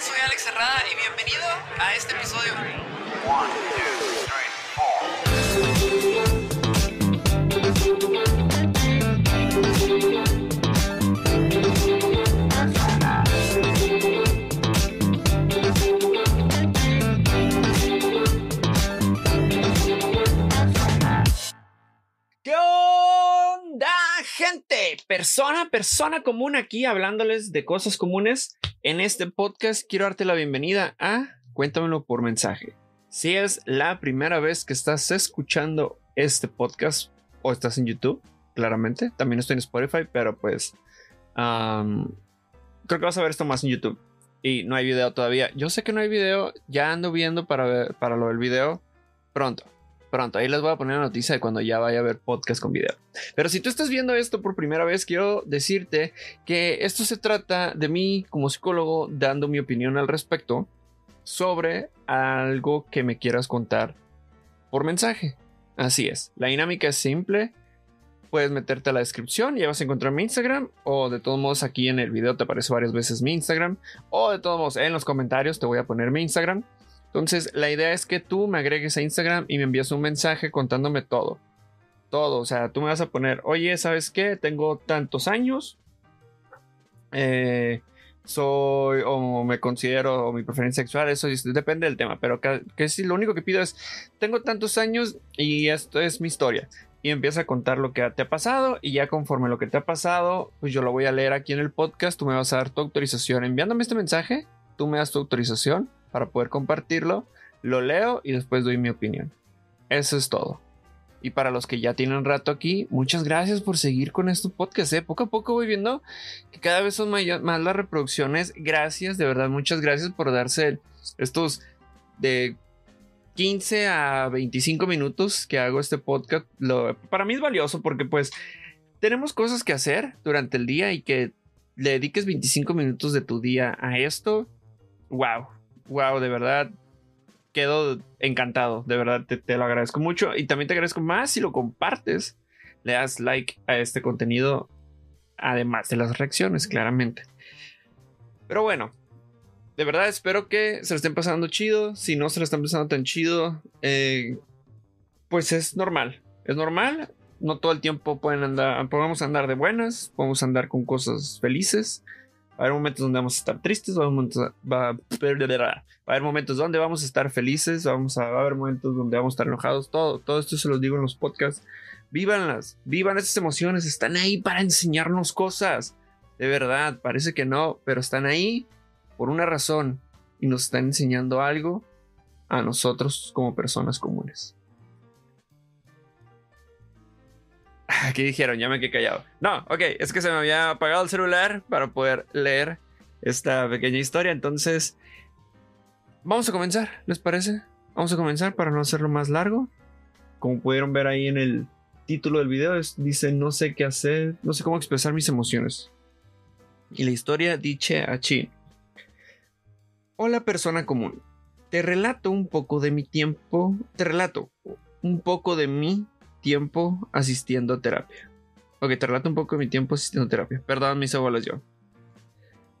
Soy Alex Herrada y bienvenido a este episodio. ¿Qué Persona, persona común aquí hablándoles de cosas comunes. En este podcast quiero darte la bienvenida a Cuéntamelo por mensaje. Si es la primera vez que estás escuchando este podcast o estás en YouTube, claramente, también estoy en Spotify, pero pues am, creo que vas a ver esto más en YouTube. Y no hay video todavía. Yo sé que no hay video, ya ando viendo para, ver, para lo del video pronto. Pronto, ahí les voy a poner la noticia de cuando ya vaya a haber podcast con video. Pero si tú estás viendo esto por primera vez, quiero decirte que esto se trata de mí como psicólogo dando mi opinión al respecto sobre algo que me quieras contar por mensaje. Así es, la dinámica es simple. Puedes meterte a la descripción y ya vas a encontrar mi Instagram. O de todos modos, aquí en el video te aparece varias veces mi Instagram. O de todos modos, en los comentarios te voy a poner mi Instagram. Entonces, la idea es que tú me agregues a Instagram y me envíes un mensaje contándome todo. Todo. O sea, tú me vas a poner, oye, ¿sabes qué? Tengo tantos años. Eh, soy o me considero o mi preferencia sexual, eso es- depende del tema, pero que si lo único que pido es, tengo tantos años y esto es mi historia. Y empieza a contar lo que te ha pasado y ya conforme lo que te ha pasado, pues yo lo voy a leer aquí en el podcast, tú me vas a dar tu autorización enviándome este mensaje, tú me das tu autorización para poder compartirlo, lo leo y después doy mi opinión. Eso es todo. Y para los que ya tienen rato aquí, muchas gracias por seguir con estos podcasts. ¿eh? Poco a poco voy viendo que cada vez son más las reproducciones. Gracias, de verdad, muchas gracias por darse estos de 15 a 25 minutos que hago este podcast. Lo, para mí es valioso porque pues tenemos cosas que hacer durante el día y que le dediques 25 minutos de tu día a esto. Wow, wow, de verdad quedo encantado, de verdad te, lo agradezco mucho y también te agradezco más si lo compartes, le das like a este contenido, además de las reacciones, claramente. Pero bueno, de verdad espero que se lo estén pasando chido, si no se lo están pasando tan chido, eh, pues es normal, es normal, no todo el tiempo pueden andar, podemos andar de buenas, podemos andar con cosas felices. Va a haber momentos donde vamos a estar tristes, va a haber momentos, va, a haber momentos donde vamos a estar felices, vamos a, va a haber momentos donde vamos a estar enojados, todo, todo esto se los digo en los podcasts. Vívanlas, vivan esas emociones, están ahí para enseñarnos cosas. De verdad, parece que no, pero están ahí por una razón y nos están enseñando algo a nosotros como personas comunes. ¿Qué dijeron? Ya me quedé callado. No, ok, es que se me había apagado el celular para poder leer esta pequeña historia. Entonces, vamos a comenzar, ¿les parece? Vamos a comenzar para no hacerlo más largo. Como pudieron ver ahí en el título del video, es- dice no sé qué hacer, no sé cómo expresar mis emociones. Y la historia dice. Hola persona común, te relato un poco de mi tiempo, te relato un poco de mi tiempo asistiendo a terapia. Ok, te relato un poco de mi tiempo asistiendo a terapia. Perdón, mis abuelos yo.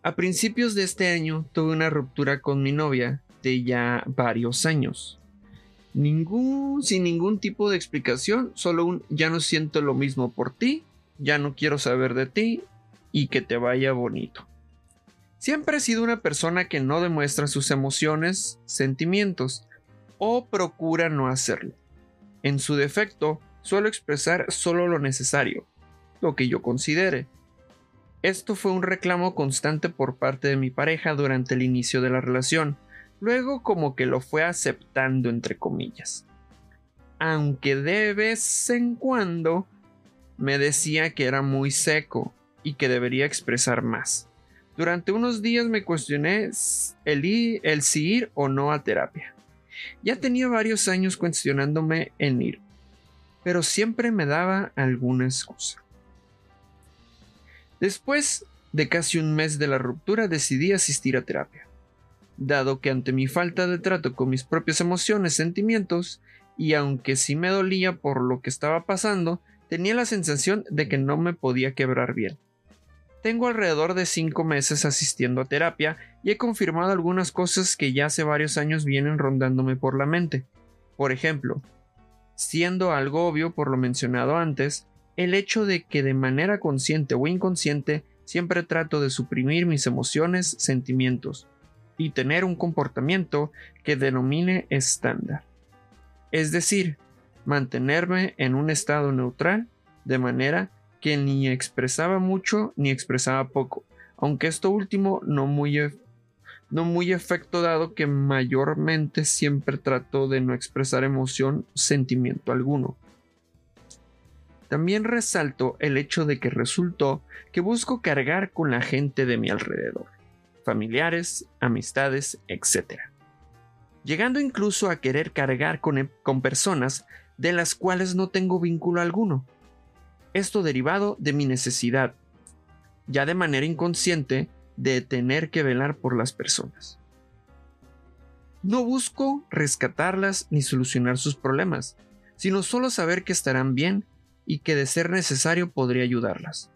A principios de este año tuve una ruptura con mi novia de ya varios años. Ningún, sin ningún tipo de explicación, solo un ya no siento lo mismo por ti, ya no quiero saber de ti y que te vaya bonito. Siempre he sido una persona que no demuestra sus emociones, sentimientos o procura no hacerlo. En su defecto, suelo expresar solo lo necesario, lo que yo considere. Esto fue un reclamo constante por parte de mi pareja durante el inicio de la relación, luego como que lo fue aceptando entre comillas. Aunque de vez en cuando me decía que era muy seco y que debería expresar más. Durante unos días me cuestioné el, i- el si ir o no a terapia. Ya tenía varios años cuestionándome en ir, pero siempre me daba alguna excusa. Después de casi un mes de la ruptura decidí asistir a terapia, dado que ante mi falta de trato con mis propias emociones, sentimientos, y aunque sí me dolía por lo que estaba pasando, tenía la sensación de que no me podía quebrar bien. Tengo alrededor de cinco meses asistiendo a terapia y he confirmado algunas cosas que ya hace varios años vienen rondándome por la mente. Por ejemplo, siendo algo obvio por lo mencionado antes, el hecho de que de manera consciente o inconsciente siempre trato de suprimir mis emociones, sentimientos y tener un comportamiento que denomine estándar. Es decir, mantenerme en un estado neutral de manera que ni expresaba mucho ni expresaba poco, aunque esto último no muy, no muy efecto dado que mayormente siempre trato de no expresar emoción, sentimiento alguno. También resalto el hecho de que resultó que busco cargar con la gente de mi alrededor, familiares, amistades, etc. Llegando incluso a querer cargar con, con personas de las cuales no tengo vínculo alguno. Esto derivado de mi necesidad, ya de manera inconsciente, de tener que velar por las personas. No busco rescatarlas ni solucionar sus problemas, sino solo saber que estarán bien y que de ser necesario podría ayudarlas.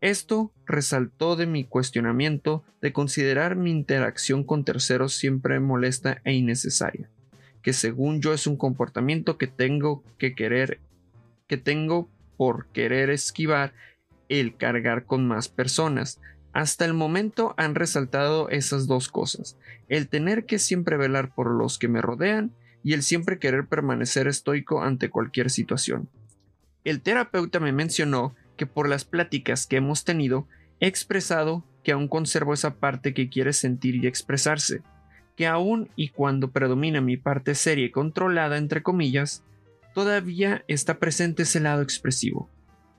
Esto resaltó de mi cuestionamiento de considerar mi interacción con terceros siempre molesta e innecesaria, que según yo es un comportamiento que tengo que querer, que tengo por querer esquivar el cargar con más personas. Hasta el momento han resaltado esas dos cosas, el tener que siempre velar por los que me rodean y el siempre querer permanecer estoico ante cualquier situación. El terapeuta me mencionó que por las pláticas que hemos tenido he expresado que aún conservo esa parte que quiere sentir y expresarse, que aún y cuando predomina mi parte seria y controlada, entre comillas, todavía está presente ese lado expresivo.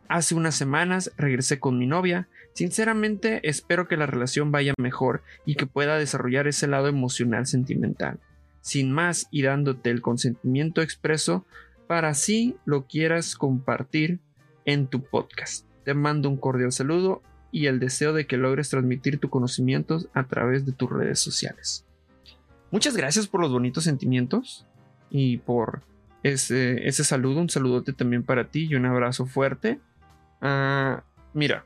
Hace unas semanas regresé con mi novia, sinceramente espero que la relación vaya mejor y que pueda desarrollar ese lado emocional sentimental. Sin más y dándote el consentimiento expreso, para así lo quieras compartir en tu podcast. Te mando un cordial saludo y el deseo de que logres transmitir tu conocimiento a través de tus redes sociales. Muchas gracias por los bonitos sentimientos y por ese, ese saludo. Un saludote también para ti y un abrazo fuerte. Ah, mira,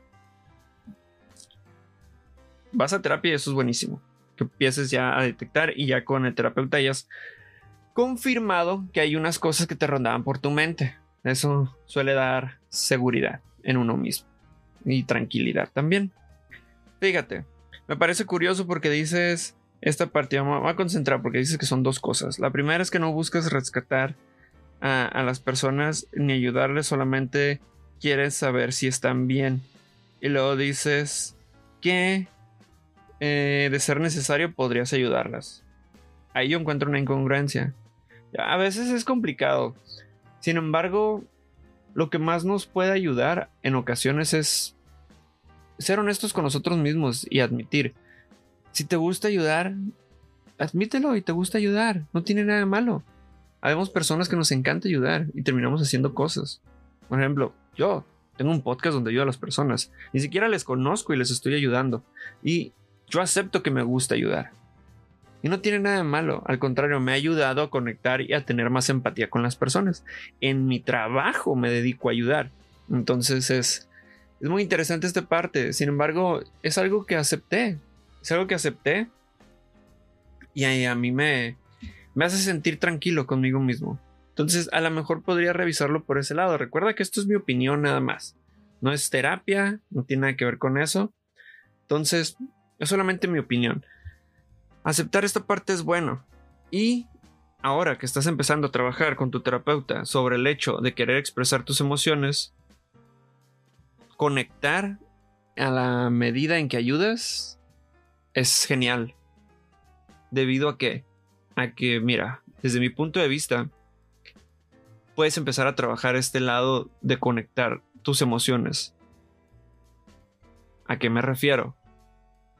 vas a terapia y eso es buenísimo. Que empieces ya a detectar y ya con el terapeuta hayas confirmado que hay unas cosas que te rondaban por tu mente. Eso suele dar seguridad en uno mismo y tranquilidad también. Fíjate, me parece curioso porque dices esta parte, me voy a concentrar porque dices que son dos cosas. La primera es que no buscas rescatar a, las personas ni ayudarles, solamente quieres saber si están bien. Y luego dices que eh, de ser necesario podrías ayudarlas. Ahí yo encuentro una incongruencia. A veces es complicado. Sin embargo, lo que más nos puede ayudar en ocasiones es ser honestos con nosotros mismos y admitir. Si te gusta ayudar, admítelo y te gusta ayudar. No tiene nada malo. Habemos personas que nos encanta ayudar y terminamos haciendo cosas. Por ejemplo, yo tengo un podcast donde ayudo a las personas. Ni siquiera les conozco y les estoy ayudando. Y yo acepto que me gusta ayudar. Y no tiene nada de malo, al contrario, me ha ayudado a conectar y a tener más empatía con las personas. En mi trabajo me dedico a ayudar. Entonces es, es muy interesante esta parte. Sin embargo, es algo que acepté. Es algo que acepté. Y a, mí me, me hace sentir tranquilo conmigo mismo. Entonces, a lo mejor podría revisarlo por ese lado. Recuerda que esto es mi opinión nada más. No es terapia, no tiene nada que ver con eso. Entonces, es solamente mi opinión. Aceptar esta parte es bueno. Y ahora que estás empezando a trabajar con tu terapeuta sobre el hecho de querer expresar tus emociones, conectar a la medida en que ayudas es genial. Debido a que, a que, mira, desde mi punto de vista, puedes empezar a trabajar este lado de conectar tus emociones. ¿A qué me refiero?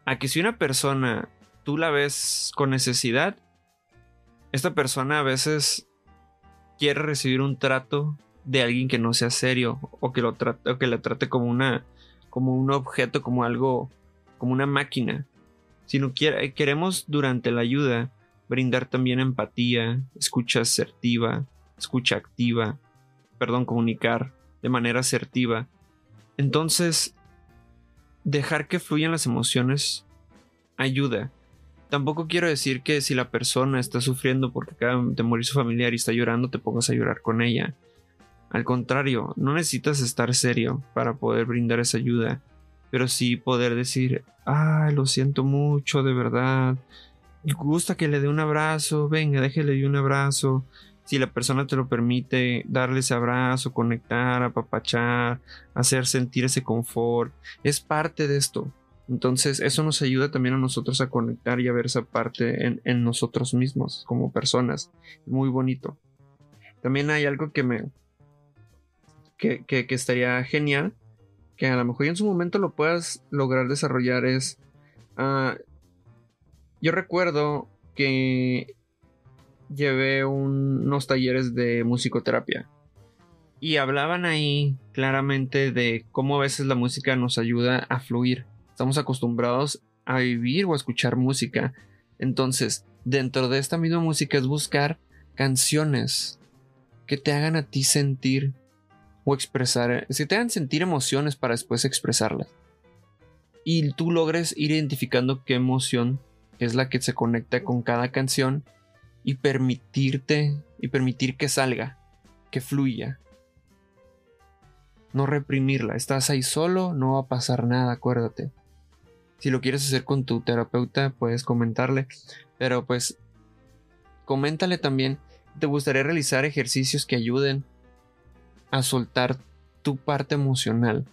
A que si una persona tú la ves con necesidad, esta persona a veces quiere recibir un trato de alguien que no sea serio o que lo que le trate como una como un objeto, como algo, como una máquina. Sino quiere, queremos durante la ayuda brindar también empatía, escucha asertiva, escucha activa, perdón, comunicar de manera asertiva. Entonces, dejar que fluyan las emociones ayuda. Tampoco quiero decir que si la persona está sufriendo porque acaba de morir su familiar y está llorando, te pongas a llorar con ella. Al contrario, no necesitas estar serio para poder brindar esa ayuda, pero sí poder decir, ah, lo siento mucho, de verdad. Gusta que le dé un abrazo, venga, déjele un abrazo. Si la persona te lo permite, darle ese abrazo, conectar, apapachar, hacer sentir ese confort, es parte de esto. Entonces, eso nos ayuda también a nosotros a conectar y a ver esa parte en, nosotros mismos como personas. Muy bonito. También hay algo que me. que, estaría genial. Que a lo mejor en su momento lo puedas lograr desarrollar. Es. Ah, yo recuerdo que llevé unos talleres de musicoterapia. Y hablaban ahí claramente de cómo a veces la música nos ayuda a fluir estamos acostumbrados a vivir o a escuchar música. Entonces, dentro de esta misma música es buscar canciones que te hagan a ti sentir o expresar, que te hagan sentir emociones para después expresarlas. Y tú logres ir identificando qué emoción es la que se conecta con cada canción y permitirte y permitir que salga, que fluya. No reprimirla, estás ahí solo, no va a pasar nada, acuérdate. Si lo quieres hacer con tu terapeuta, puedes comentarle. Pero pues, coméntale también. ¿Te gustaría realizar ejercicios que ayuden a soltar tu parte emocional?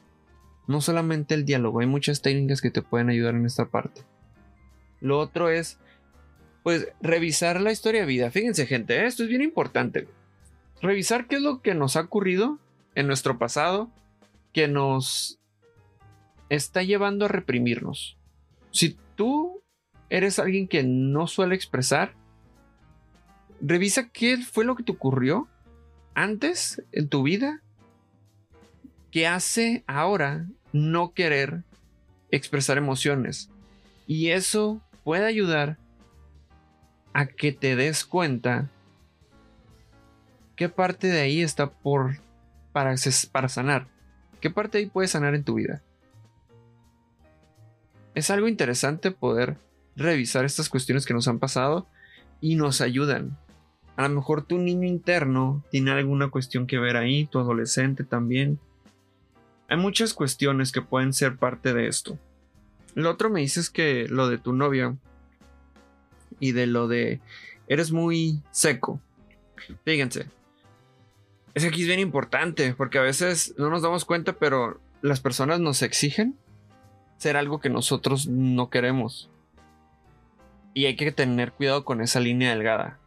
No solamente el diálogo, hay muchas técnicas que te pueden ayudar en esta parte. Lo otro es, pues, revisar la historia de vida. Fíjense, gente, esto es bien importante. Revisar qué es lo que nos ha ocurrido en nuestro pasado que nos está llevando a reprimirnos. Si tú eres alguien que no suele expresar, revisa qué fue lo que te ocurrió antes en tu vida que hace ahora no querer expresar emociones. Y eso puede ayudar a que te des cuenta qué parte de ahí está por para, para sanar. ¿Qué parte de ahí puede sanar en tu vida? es algo interesante poder revisar estas cuestiones que nos han pasado y nos ayudan. A lo mejor tu niño interno tiene alguna cuestión que ver ahí, tu adolescente también. Hay muchas cuestiones que pueden ser parte de esto. Lo otro me dices que lo de tu novia y de lo de eres muy seco. Fíjense. Es aquí es bien importante porque a veces no nos damos cuenta, pero las personas nos exigen ser algo que nosotros no queremos. Y hay que tener cuidado con esa línea delgada.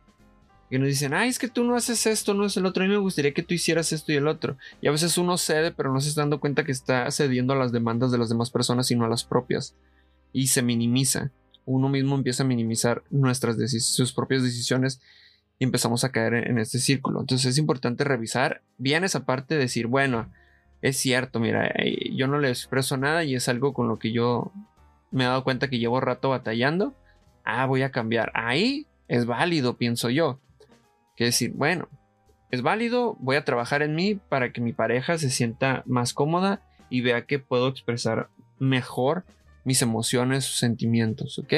Que nos dicen, ay, es que tú no haces esto, no es el otro. A mí me gustaría que tú hicieras esto y el otro. Y a veces uno cede, pero no se está dando cuenta que está cediendo a las demandas de las demás personas, sino a las propias. Y se minimiza. Uno mismo empieza a minimizar nuestras sus propias decisiones y empezamos a caer en, este círculo. Entonces es importante revisar bien esa parte, decir, bueno, es cierto, mira, eh, yo no le expreso nada y es algo con lo que yo me he dado cuenta que llevo rato batallando. Ah, voy a cambiar. Ahí es válido, pienso yo. Que decir, bueno, es válido, voy a trabajar en mí para que mi pareja se sienta más cómoda y vea que puedo expresar mejor mis emociones, sus sentimientos, ¿ok?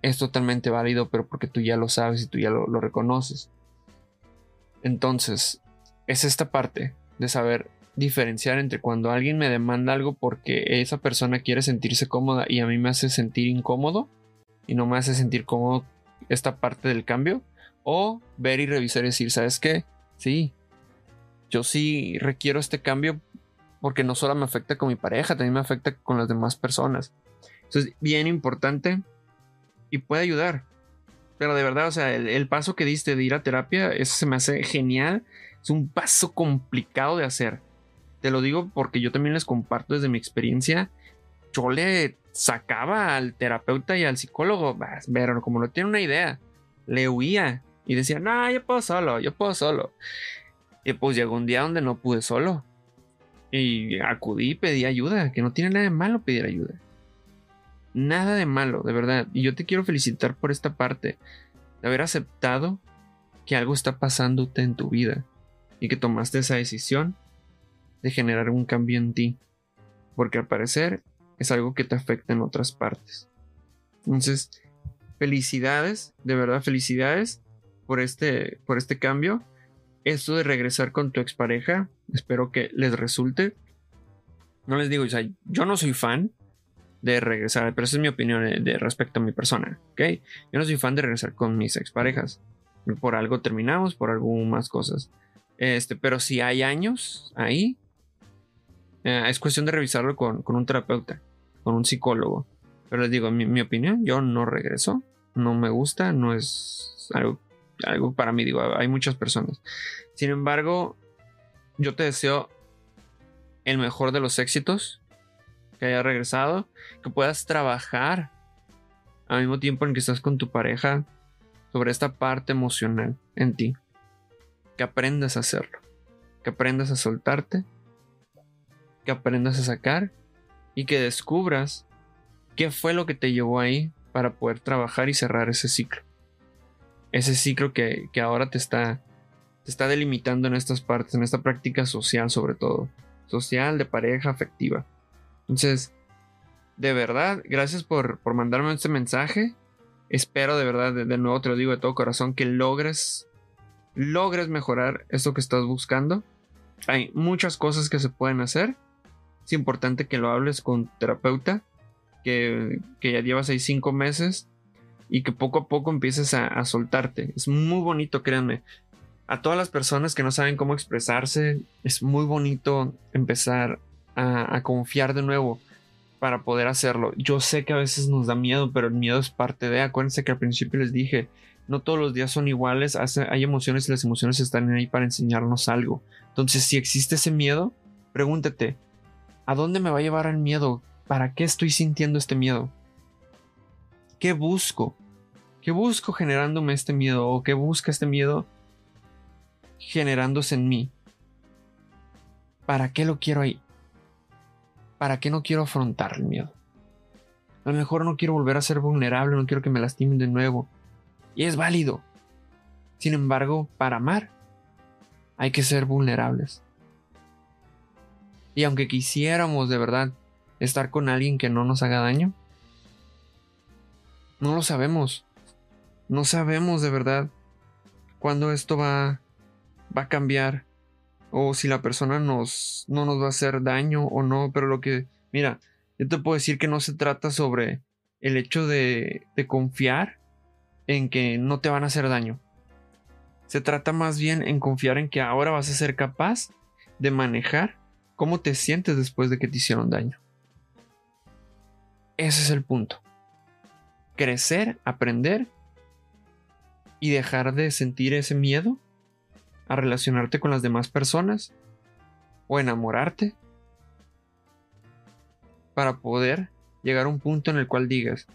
Es totalmente válido, pero porque tú ya lo sabes y tú ya lo, reconoces. Entonces, es esta parte de saber diferenciar entre cuando alguien me demanda algo porque esa persona quiere sentirse cómoda y a mí me hace sentir incómodo y no me hace sentir cómodo esta parte del cambio o ver y revisar y decir, ¿sabes qué? Sí, yo sí requiero este cambio porque no solo me afecta con mi pareja, también me afecta con las demás personas. Entonces, bien importante y puede ayudar. Pero de verdad, o sea, el, el paso que diste de ir a terapia, eso se me hace genial. Es un paso complicado de hacer te lo digo porque yo también les comparto desde mi experiencia. Yo le sacaba al terapeuta y al psicólogo, pero como no tiene una idea, le huía y decía, no, yo puedo solo, yo puedo solo. Y pues llegó un día donde no pude solo. Y acudí pedí ayuda, que no tiene nada de malo pedir ayuda. Nada de malo, de verdad. Y yo te quiero felicitar por esta parte, de haber aceptado que algo está pasándote en tu vida y que tomaste esa decisión de generar un cambio en ti. porque al parecer es algo que te afecta en otras partes. Entonces, felicidades, de verdad felicidades por este, por este cambio. Esto de regresar con tu expareja, espero que les resulte. No les digo, o sea, yo no soy fan de regresar, pero esa es mi opinión de, de respecto a mi persona, ¿ok? Yo no soy fan de regresar con mis exparejas. Por algo terminamos, por algunas cosas. Este, pero si hay años ahí, eh, es cuestión de revisarlo con, con, un terapeuta, con un psicólogo. Pero les digo, mi, mi, opinión, yo no regreso, no me gusta, no es algo, algo para mí, digo, hay muchas personas. Sin embargo, yo te deseo el mejor de los éxitos, que hayas regresado, que puedas trabajar al mismo tiempo en que estás con tu pareja sobre esta parte emocional en ti que aprendas a hacerlo, que aprendas a soltarte, que aprendas a sacar y que descubras qué fue lo que te llevó ahí para poder trabajar y cerrar ese ciclo. Ese ciclo que, que ahora te está, te está delimitando en estas partes, en esta práctica social sobre todo, social, de pareja, afectiva. Entonces, de verdad, gracias por, por mandarme este mensaje. Espero de verdad, de, de nuevo te lo digo de todo corazón, que logres logres mejorar esto que estás buscando. Hay muchas cosas que se pueden hacer. Es importante que lo hables con terapeuta, que, que ya llevas ahí cinco meses y que poco a poco empieces a, soltarte. Es muy bonito, créanme. A todas las personas que no saben cómo expresarse, es muy bonito empezar a, a confiar de nuevo para poder hacerlo. Yo sé que a veces nos da miedo, pero el miedo es parte de. Acuérdense que al principio les dije, no todos los días son iguales, hay emociones y las emociones están ahí para enseñarnos algo. Entonces, si existe ese miedo, pregúntate, ¿a dónde me va a llevar el miedo? ¿Para qué estoy sintiendo este miedo? ¿Qué busco? ¿Qué busco generándome este miedo? ¿O qué busca este miedo generándose en mí? ¿Para qué lo quiero ahí? ¿Para qué no quiero afrontar el miedo? A lo mejor no quiero volver a ser vulnerable, no quiero que me lastimen de nuevo y es válido. Sin embargo, para amar hay que ser vulnerables. Y aunque quisiéramos de verdad estar con alguien que no nos haga daño, no lo sabemos. No sabemos de verdad cuándo esto va, va a cambiar o si la persona nos, no nos va a hacer daño o no. Pero lo que, mira, yo te puedo decir que no se trata sobre el hecho de, de confiar en que no te van a hacer daño. Se trata más bien en confiar en que ahora vas a ser capaz de manejar cómo te sientes después de que te hicieron daño. Ese es el punto. Crecer, aprender y dejar de sentir ese miedo a relacionarte con las demás personas o enamorarte para poder llegar a un punto en el cual digas,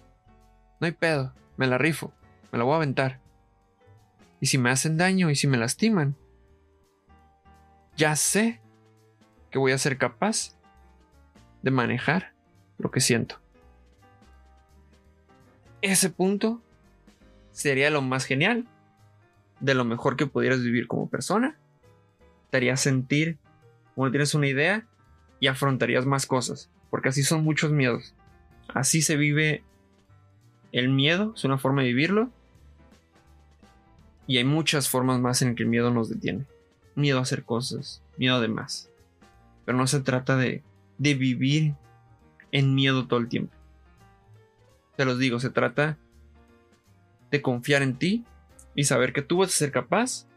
no hay pedo, me la rifo, me la voy a aventar. Y si me hacen daño y si me lastiman, ya sé que voy a ser capaz de manejar lo que siento. Ese punto sería lo más genial, de lo mejor que pudieras vivir como persona. Te haría sentir como tienes una idea y afrontarías más cosas, porque así son muchos miedos. Así se vive el miedo, es una forma de vivirlo y hay muchas formas más en que el miedo nos detiene. Miedo a hacer cosas, miedo de más. Pero no se trata de, de vivir en miedo todo el tiempo. Te los digo, se trata de confiar en ti y saber que tú vas a ser capaz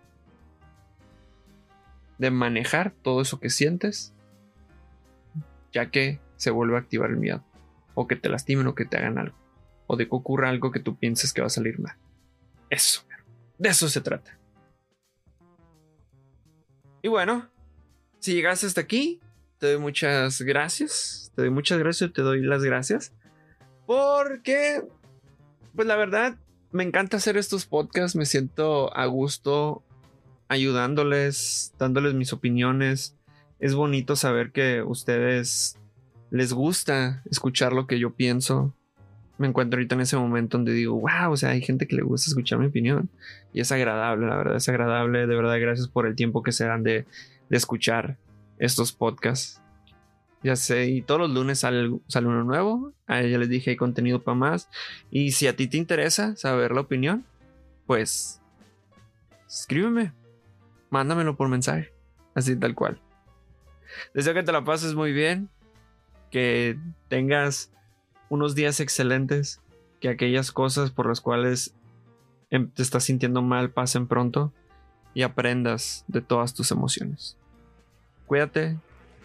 de manejar todo eso que sientes, ya que se vuelve a activar el miedo, o que te lastimen o que te hagan algo, o de que ocurra algo que tú pienses que va a salir mal. Eso. De eso se trata. Y bueno, si llegaste hasta aquí, te doy muchas gracias. Te doy muchas gracias, te doy las gracias. Porque, pues la verdad, me encanta hacer estos podcasts. Me siento a gusto ayudándoles, dándoles mis opiniones. Es bonito saber que ustedes les gusta escuchar lo que yo pienso me encuentro ahorita en ese momento donde digo, wow, o sea, hay gente que le gusta escuchar mi opinión. Y es agradable, la verdad, es agradable. De verdad, gracias por el tiempo que se dan de escuchar estos podcasts. Ya sé, y todos los lunes sale, sale uno nuevo. A ella les dije hay contenido para más. Y si a ti te interesa saber la opinión, pues escríbeme. Mándamelo por mensaje. Así tal cual. Deseo que te la pases muy bien. Que tengas unos días excelentes. Que aquellas cosas por las cuales em, te estás sintiendo mal pasen pronto. Y aprendas de todas tus emociones. Cuídate.